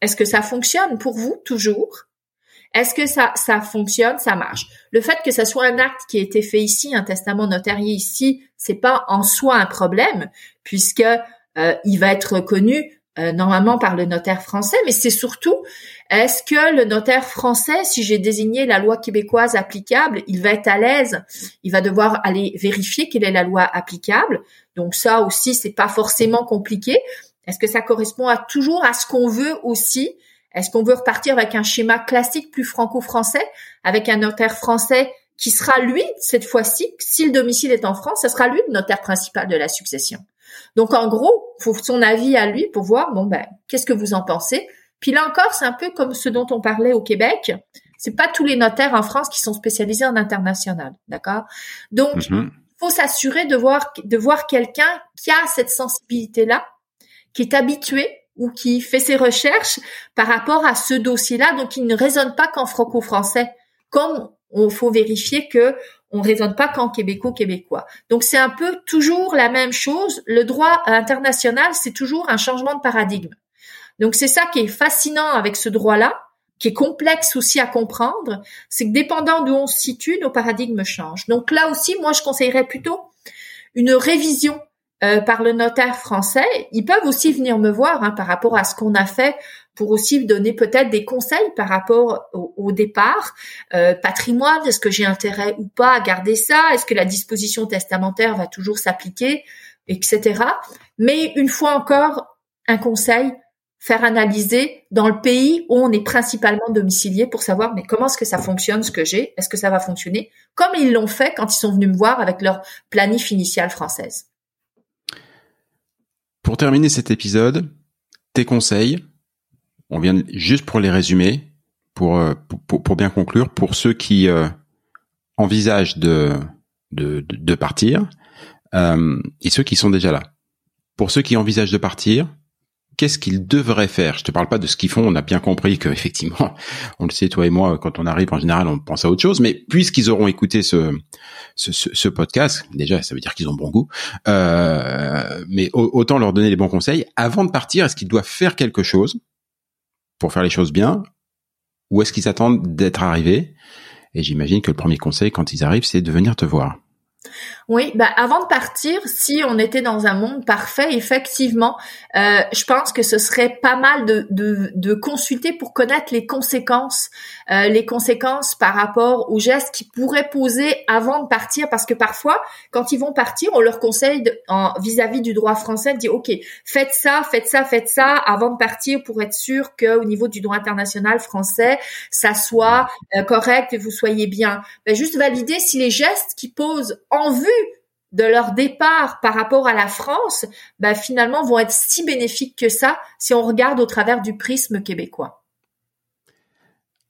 Est-ce que ça fonctionne pour vous toujours? Est-ce que ça, ça fonctionne, ça marche Le fait que ça soit un acte qui a été fait ici, un testament notarié ici, c'est pas en soi un problème puisque euh, il va être reconnu euh, normalement par le notaire français, mais c'est surtout est-ce que le notaire français, si j'ai désigné la loi québécoise applicable, il va être à l'aise, il va devoir aller vérifier quelle est la loi applicable. Donc ça aussi, c'est pas forcément compliqué. Est-ce que ça correspond toujours à ce qu'on veut aussi est-ce qu'on veut repartir avec un schéma classique plus franco-français, avec un notaire français qui sera lui, cette fois-ci, si le domicile est en France, ce sera lui le notaire principal de la succession. Donc en gros, faut son avis à lui pour voir, bon ben, qu'est-ce que vous en pensez Puis là encore, c'est un peu comme ce dont on parlait au Québec. C'est pas tous les notaires en France qui sont spécialisés en international, d'accord? Donc, mm-hmm. faut s'assurer de voir de voir quelqu'un qui a cette sensibilité-là, qui est habitué ou qui fait ses recherches par rapport à ce dossier-là, donc il ne résonne pas qu'en franco-français, comme on faut vérifier que on raisonne pas qu'en québécois-québécois. Donc c'est un peu toujours la même chose. Le droit international, c'est toujours un changement de paradigme. Donc c'est ça qui est fascinant avec ce droit-là, qui est complexe aussi à comprendre, c'est que dépendant d'où on se situe, nos paradigmes changent. Donc là aussi, moi, je conseillerais plutôt une révision euh, par le notaire français. Ils peuvent aussi venir me voir hein, par rapport à ce qu'on a fait pour aussi donner peut-être des conseils par rapport au, départ. Euh, patrimoine, est-ce que j'ai intérêt ou pas à garder ça? Est-ce que la disposition testamentaire va toujours s'appliquer? Etc. Mais une fois encore, un conseil, faire analyser dans le pays où on est principalement domicilié pour savoir mais comment est-ce que ça fonctionne ce que j'ai? Est-ce que ça va fonctionner? Comme ils l'ont fait quand ils sont venus me voir avec leur planif initial française. Pour terminer cet épisode, tes conseils, on vient juste pour les résumer, pour, euh, pour, bien conclure, pour ceux qui euh, envisagent de, de, de partir euh, et ceux qui sont déjà là. Pour ceux qui envisagent de partir, qu'est-ce qu'ils devraient faire? Je te parle pas de ce qu'ils font. On a bien compris que effectivement, on le sait toi et moi, quand on arrive en général, on pense à autre chose. Mais puisqu'ils auront écouté ce, podcast, déjà, ça veut dire qu'ils ont bon goût. Euh, mais autant leur donner les bons conseils avant de partir. Est-ce qu'ils doivent faire quelque chose pour faire les choses bien, ou est-ce qu'ils attendent d'être arrivés? Et j'imagine que le premier conseil quand ils arrivent, c'est de venir te voir. Oui, bah avant de partir, si on était dans un monde parfait, effectivement, euh, je pense que ce serait pas mal de, de, de consulter pour connaître les conséquences, euh, les conséquences par rapport aux gestes qu'ils pourraient poser avant de partir, parce que parfois, quand ils vont partir, on leur conseille en vis-à-vis du droit français de dire ok, faites ça, faites ça, faites ça avant de partir pour être sûr que au niveau du droit international français, ça soit euh, correct et vous soyez bien. Ben, juste valider si les gestes qu'ils posent en vue de leur départ par rapport à la France, bah, finalement vont être si bénéfiques que ça si on regarde au travers du prisme québécois.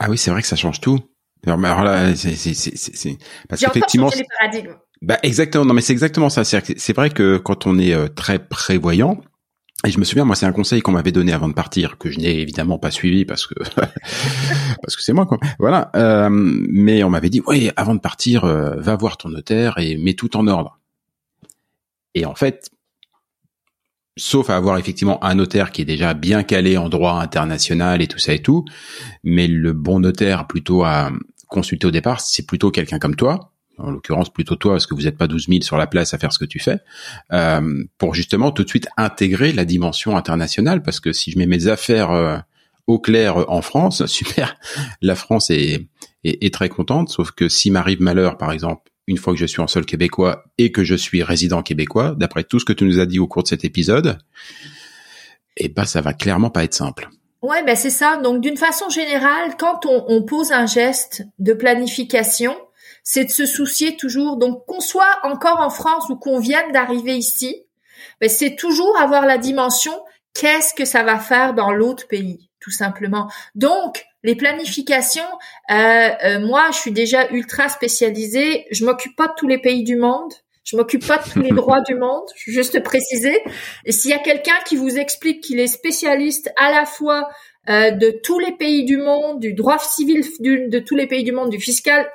Ah oui, c'est vrai que ça change tout. Alors, là, c'est parce qu'effectivement, les paradigmes. Bah exactement. Non, mais c'est exactement ça. C'est vrai que quand on est euh, très prévoyant, et je me souviens, moi, c'est un conseil qu'on m'avait donné avant de partir, que je n'ai évidemment pas suivi parce que parce que c'est moi, quoi. Voilà. Euh, mais on m'avait dit, oui, avant de partir, euh, va voir ton notaire et mets tout en ordre. Et en fait, sauf à avoir effectivement un notaire qui est déjà bien calé en droit international et tout ça et tout, mais le bon notaire plutôt à consulter au départ, c'est plutôt quelqu'un comme toi, en l'occurrence plutôt toi parce que vous n'êtes pas 12 000 sur la place à faire ce que tu fais, euh, pour justement tout de suite intégrer la dimension internationale parce que si je mets mes affaires euh, au clair en France, super, la France est, est, est très contente, sauf que si m'arrive malheur par exemple une fois que je suis en sol québécois et que je suis résident québécois, d'après tout ce que tu nous as dit au cours de cet épisode, eh ben ça va clairement pas être simple. Ouais, ben c'est ça. Donc d'une façon générale, quand on, on pose un geste de planification, c'est de se soucier toujours. Donc qu'on soit encore en France ou qu'on vienne d'arriver ici, ben, c'est toujours avoir la dimension qu'est-ce que ça va faire dans l'autre pays, tout simplement. Donc les planifications, euh, euh, moi, je suis déjà ultra spécialisée. Je m'occupe pas de tous les pays du monde. Je m'occupe pas de tous les droits du monde, juste préciser. Et s'il y a quelqu'un qui vous explique qu'il est spécialiste à la fois euh, de tous les pays du monde, du droit civil de tous les pays du monde, du fiscal,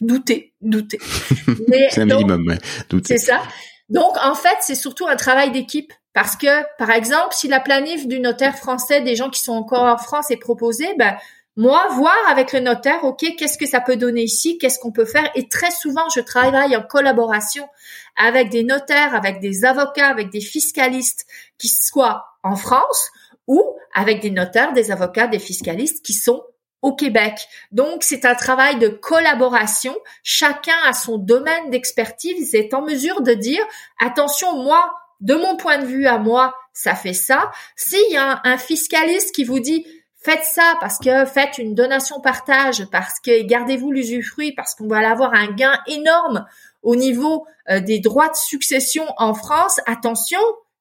doutez, doutez. c'est un minimum, ouais. C'est ça. Donc, en fait, c'est surtout un travail d'équipe. Parce que, par exemple, si la planif du notaire français des gens qui sont encore en France est proposée, ben, moi, voir avec le notaire, OK, qu'est-ce que ça peut donner ici, qu'est-ce qu'on peut faire. Et très souvent, je travaille en collaboration avec des notaires, avec des avocats, avec des fiscalistes qui soient en France ou avec des notaires, des avocats, des fiscalistes qui sont au Québec. Donc, c'est un travail de collaboration. Chacun a son domaine d'expertise est en mesure de dire, attention, moi, de mon point de vue à moi, ça fait ça. S'il y a un, fiscaliste qui vous dit, faites ça parce que faites une donation partage, parce que gardez-vous l'usufruit, parce qu'on va avoir un gain énorme au niveau euh, des droits de succession en France, attention,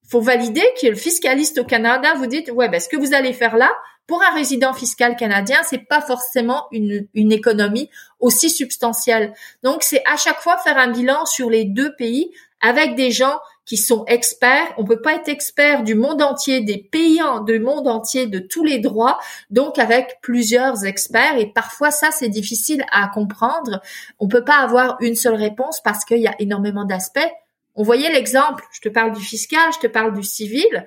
faut valider que le fiscaliste au Canada vous dit, ouais, ben, ce que vous allez faire là, pour un résident fiscal canadien, c'est pas forcément une, une économie aussi substantielle. Donc, c'est à chaque fois faire un bilan sur les deux pays avec des gens qui sont experts. On peut pas être expert du monde entier, des pays du monde entier, de tous les droits. Donc, avec plusieurs experts. Et parfois, ça, c'est difficile à comprendre. On peut pas avoir une seule réponse parce qu'il y a énormément d'aspects. On voyait l'exemple. Je te parle du fiscal, je te parle du civil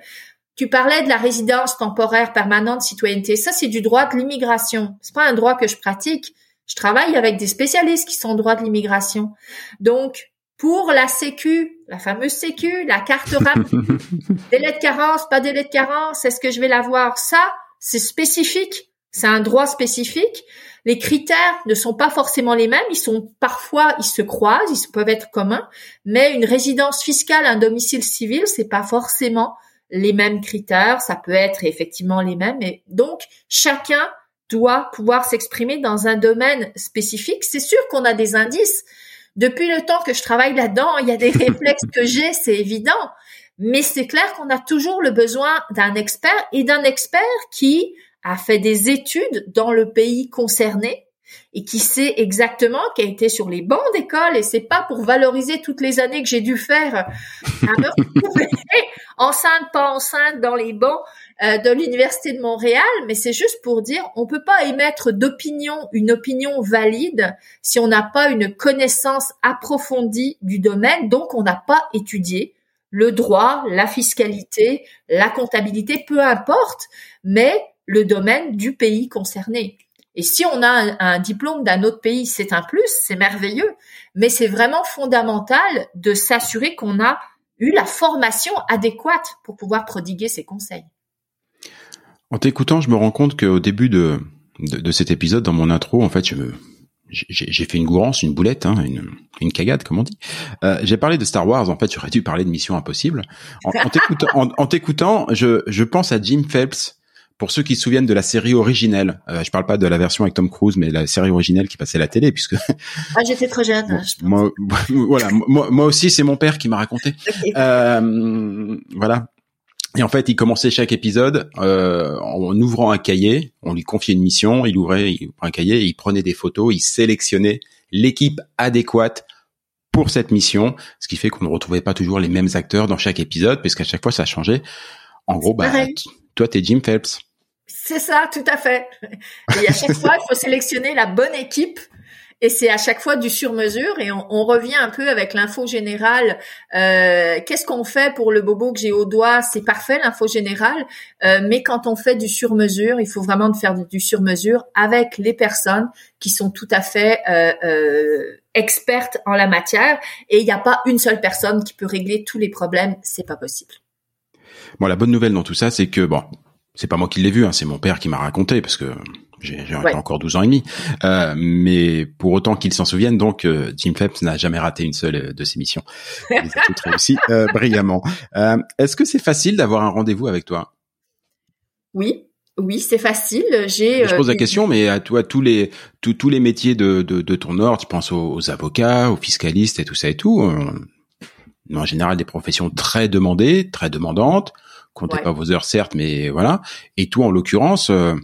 Tu parlais de la résidence temporaire permanente citoyenneté. Ça, c'est du droit de l'immigration. C'est pas un droit que je pratique. Je travaille avec des spécialistes qui sont en droit de l'immigration. Donc, pour la Sécu, la fameuse Sécu, la carte rapide, délai de carence, pas délai de carence, est-ce que je vais l'avoir? Ça, c'est spécifique, c'est un droit spécifique. Les critères ne sont pas forcément les mêmes, ils sont parfois, ils se croisent, ils peuvent être communs, mais une résidence fiscale, un domicile civil, c'est pas forcément les mêmes critères, ça peut être effectivement les mêmes, et donc chacun doit pouvoir s'exprimer dans un domaine spécifique. C'est sûr qu'on a des indices. Depuis le temps que je travaille là-dedans, il y a des réflexes que j'ai, c'est évident. Mais c'est clair qu'on a toujours le besoin d'un expert et d'un expert qui a fait des études dans le pays concerné et qui sait exactement, qui a été sur les bancs d'école, et c'est pas pour valoriser toutes les années que j'ai dû faire à me enceinte, pas enceinte, dans les bancs de l'université de Montréal, mais c'est juste pour dire, on peut pas émettre d'opinion, une opinion valide, si on n'a pas une connaissance approfondie du domaine, donc on n'a pas étudié le droit, la fiscalité, la comptabilité, peu importe, mais le domaine du pays concerné. Et si on a un, diplôme d'un autre pays, c'est un plus, c'est merveilleux, mais c'est vraiment fondamental de s'assurer qu'on a eu la formation adéquate pour pouvoir prodiguer ces conseils. En t'écoutant, je me rends compte qu'au début de, de, cet épisode, dans mon intro, en fait, je me, j'ai fait une gourance, une boulette, hein, une, une cagade, comme on dit. Euh, j'ai parlé de Star Wars. En fait, j'aurais dû parler de Mission Impossible. En, t'écoutant, je, je pense à Jim Phelps pour ceux qui se souviennent de la série originelle, euh, je parle pas de la version avec Tom Cruise, mais la série originelle qui passait à la télé, puisque ah j'étais trop jeune. moi, voilà, moi, moi, aussi c'est mon père qui m'a raconté. Euh, voilà. Et en fait, il commençait chaque épisode euh, en ouvrant un cahier. On lui confiait une mission, il ouvrait, il un cahier, il prenait des photos, il sélectionnait l'équipe adéquate pour cette mission, ce qui fait qu'on ne retrouvait pas toujours les mêmes acteurs dans chaque épisode, puisqu'à chaque fois ça changeait. En gros, bah, toi, t'es Jim Phelps. C'est ça, tout à fait. Et à chaque fois, il faut sélectionner la bonne équipe. Et c'est à chaque fois du sur-mesure et on, revient un peu avec l'info générale. Euh, qu'est-ce qu'on fait pour le bobo que j'ai au doigt? C'est parfait l'info générale, euh, mais quand on fait du sur-mesure, il faut vraiment faire du sur-mesure avec les personnes qui sont tout à fait euh, expertes en la matière. Et il n'y a pas une seule personne qui peut régler tous les problèmes. C'est pas possible. Bon, la bonne nouvelle dans tout ça, c'est que bon, c'est pas moi qui l'ai vu, hein, c'est mon père qui m'a raconté parce que j'ai encore 12 ans et demi. Euh, mais pour autant qu'il s'en souvienne, donc euh, Jim Phelps n'a jamais raté une seule euh, de ses missions. Il a toutes réussi euh, brillamment. Euh, Est-ce que c'est facile d'avoir un rendez-vous avec toi? Oui. Oui, c'est facile. J'ai. Je pose la question, mais à toi, tous les tous, tous les métiers de, de, de ton ordre, tu penses aux, avocats, aux fiscalistes et tout ça et tout. en général, des professions très demandées, très demandantes comptez pas vos heures certes, mais voilà. Et toi, en l'occurrence, euh,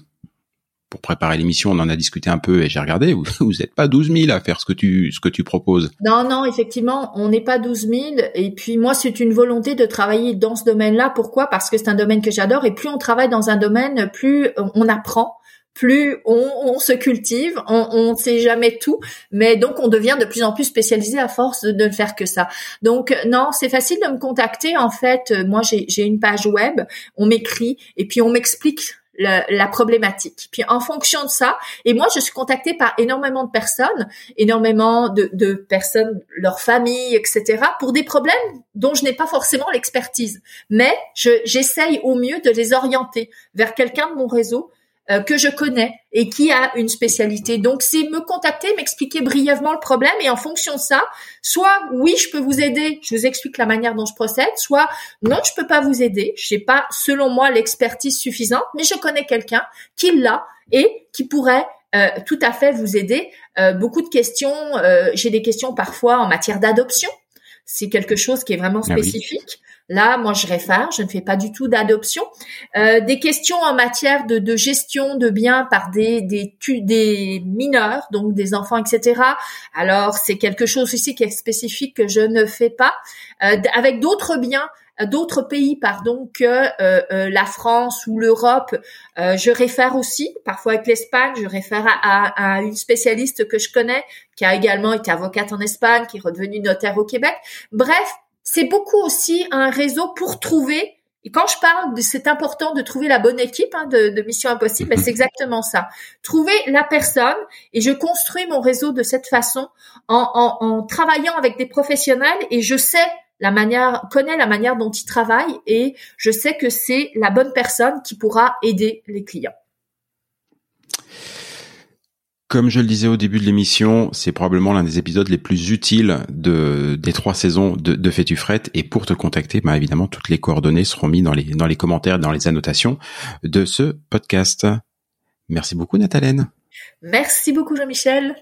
pour préparer l'émission, on en a discuté un peu et j'ai regardé. Vous, n'êtes pas 12 000 à faire ce que tu ce que tu proposes. Non, non, effectivement, on n'est pas 12 000. Et puis moi, c'est une volonté de travailler dans ce domaine-là. Pourquoi? Parce que c'est un domaine que j'adore. Et plus on travaille dans un domaine, plus on apprend plus on, se cultive, on ne sait jamais tout, mais donc on devient de plus en plus spécialisé à force de, ne faire que ça. Donc non, c'est facile de me contacter. En fait, moi j'ai une page web, on m'écrit et puis on m'explique la, problématique. Puis en fonction de ça, et moi je suis contactée par énormément de personnes, énormément de, de personnes, leurs familles, etc., pour des problèmes dont je n'ai pas forcément l'expertise. Mais j'essaye au mieux de les orienter vers quelqu'un de mon réseau euh, que je connais et qui a une spécialité. Donc c'est me contacter, m'expliquer brièvement le problème et en fonction de ça, soit oui, je peux vous aider, je vous explique la manière dont je procède, soit non, je peux pas vous aider, j'ai pas selon moi l'expertise suffisante, mais je connais quelqu'un qui l'a et qui pourrait euh, tout à fait vous aider. Euh, beaucoup de questions, j'ai des questions parfois en matière d'adoption. C'est quelque chose qui est vraiment ah spécifique. Là, moi, je réfère, je ne fais pas du tout d'adoption. Euh, des questions en matière de, de, gestion de biens par des, des, des mineurs, donc des enfants, etc. Alors, c'est quelque chose ici qui est spécifique que je ne fais pas. Euh, avec d'autres biens, d'autres pays, pardon, que euh, euh, la France ou l'Europe. je réfère aussi, parfois avec l'Espagne, je réfère à, à, à, une spécialiste que je connais, qui a également été avocate en Espagne, qui est redevenue notaire au Québec. Bref, c'est beaucoup aussi un réseau pour trouver Et quand je parle de c'est important de trouver la bonne équipe hein, de, de, Mission Impossible, ben, c'est exactement ça. Trouver la personne et je construis mon réseau de cette façon en, en, en travaillant avec des professionnels et je sais la manière, connais la manière dont ils travaillent et je sais que c'est la bonne personne qui pourra aider les clients. Comme je le disais au début de l'émission, c'est probablement l'un des épisodes les plus utiles de, des trois saisons de, de Fais-tu Et pour te contacter, bah évidemment, toutes les coordonnées seront mises dans les, dans les commentaires, dans les annotations de ce podcast. Merci beaucoup, Nathalène. Merci beaucoup, Jean-Michel.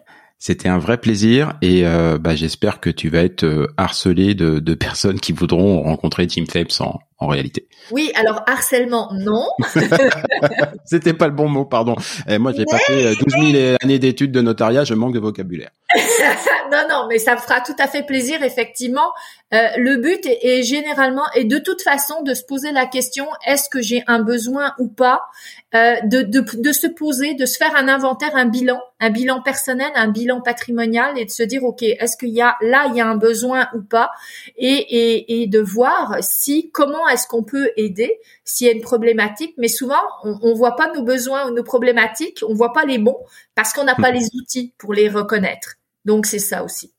C'était un vrai plaisir et euh, bah, j'espère que tu vas être euh, harcelé de, personnes qui voudront rencontrer Tim Phelps en, en réalité. Oui, alors harcèlement, non. C'était pas le bon mot, pardon. Eh, moi, j'ai passé 12 euh, 000 années d'études de notariat, je manque de vocabulaire. non, non, mais ça me fera tout à fait plaisir, effectivement. Euh, le but est, est, généralement, et de toute façon, de se poser la question, est-ce que j'ai un besoin ou pas euh, de, de, de, se poser, de se faire un inventaire, un bilan, un bilan personnel, un bilan patrimonial, et de se dire, OK, est-ce qu'il y a, là, il y a un besoin ou pas, et, et, et de voir si, comment est-ce qu'on peut aider s'il y a une problématique? Mais souvent, on, on voit pas nos besoins ou nos problématiques, on voit pas les bons parce qu'on n'a pas hmm. les outils pour les reconnaître. Donc c'est ça aussi.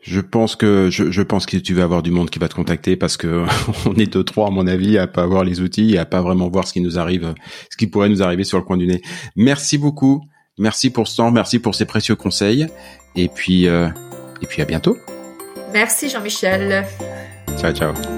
Je pense que je, je, pense que tu vas avoir du monde qui va te contacter parce que on est deux trois à mon avis à pas avoir les outils et à pas vraiment voir ce qui nous arrive, ce qui pourrait nous arriver sur le coin du nez. Merci beaucoup, merci pour ce temps, merci pour ces précieux conseils et puis euh, et puis à bientôt. Merci Jean-Michel. Ciao ciao.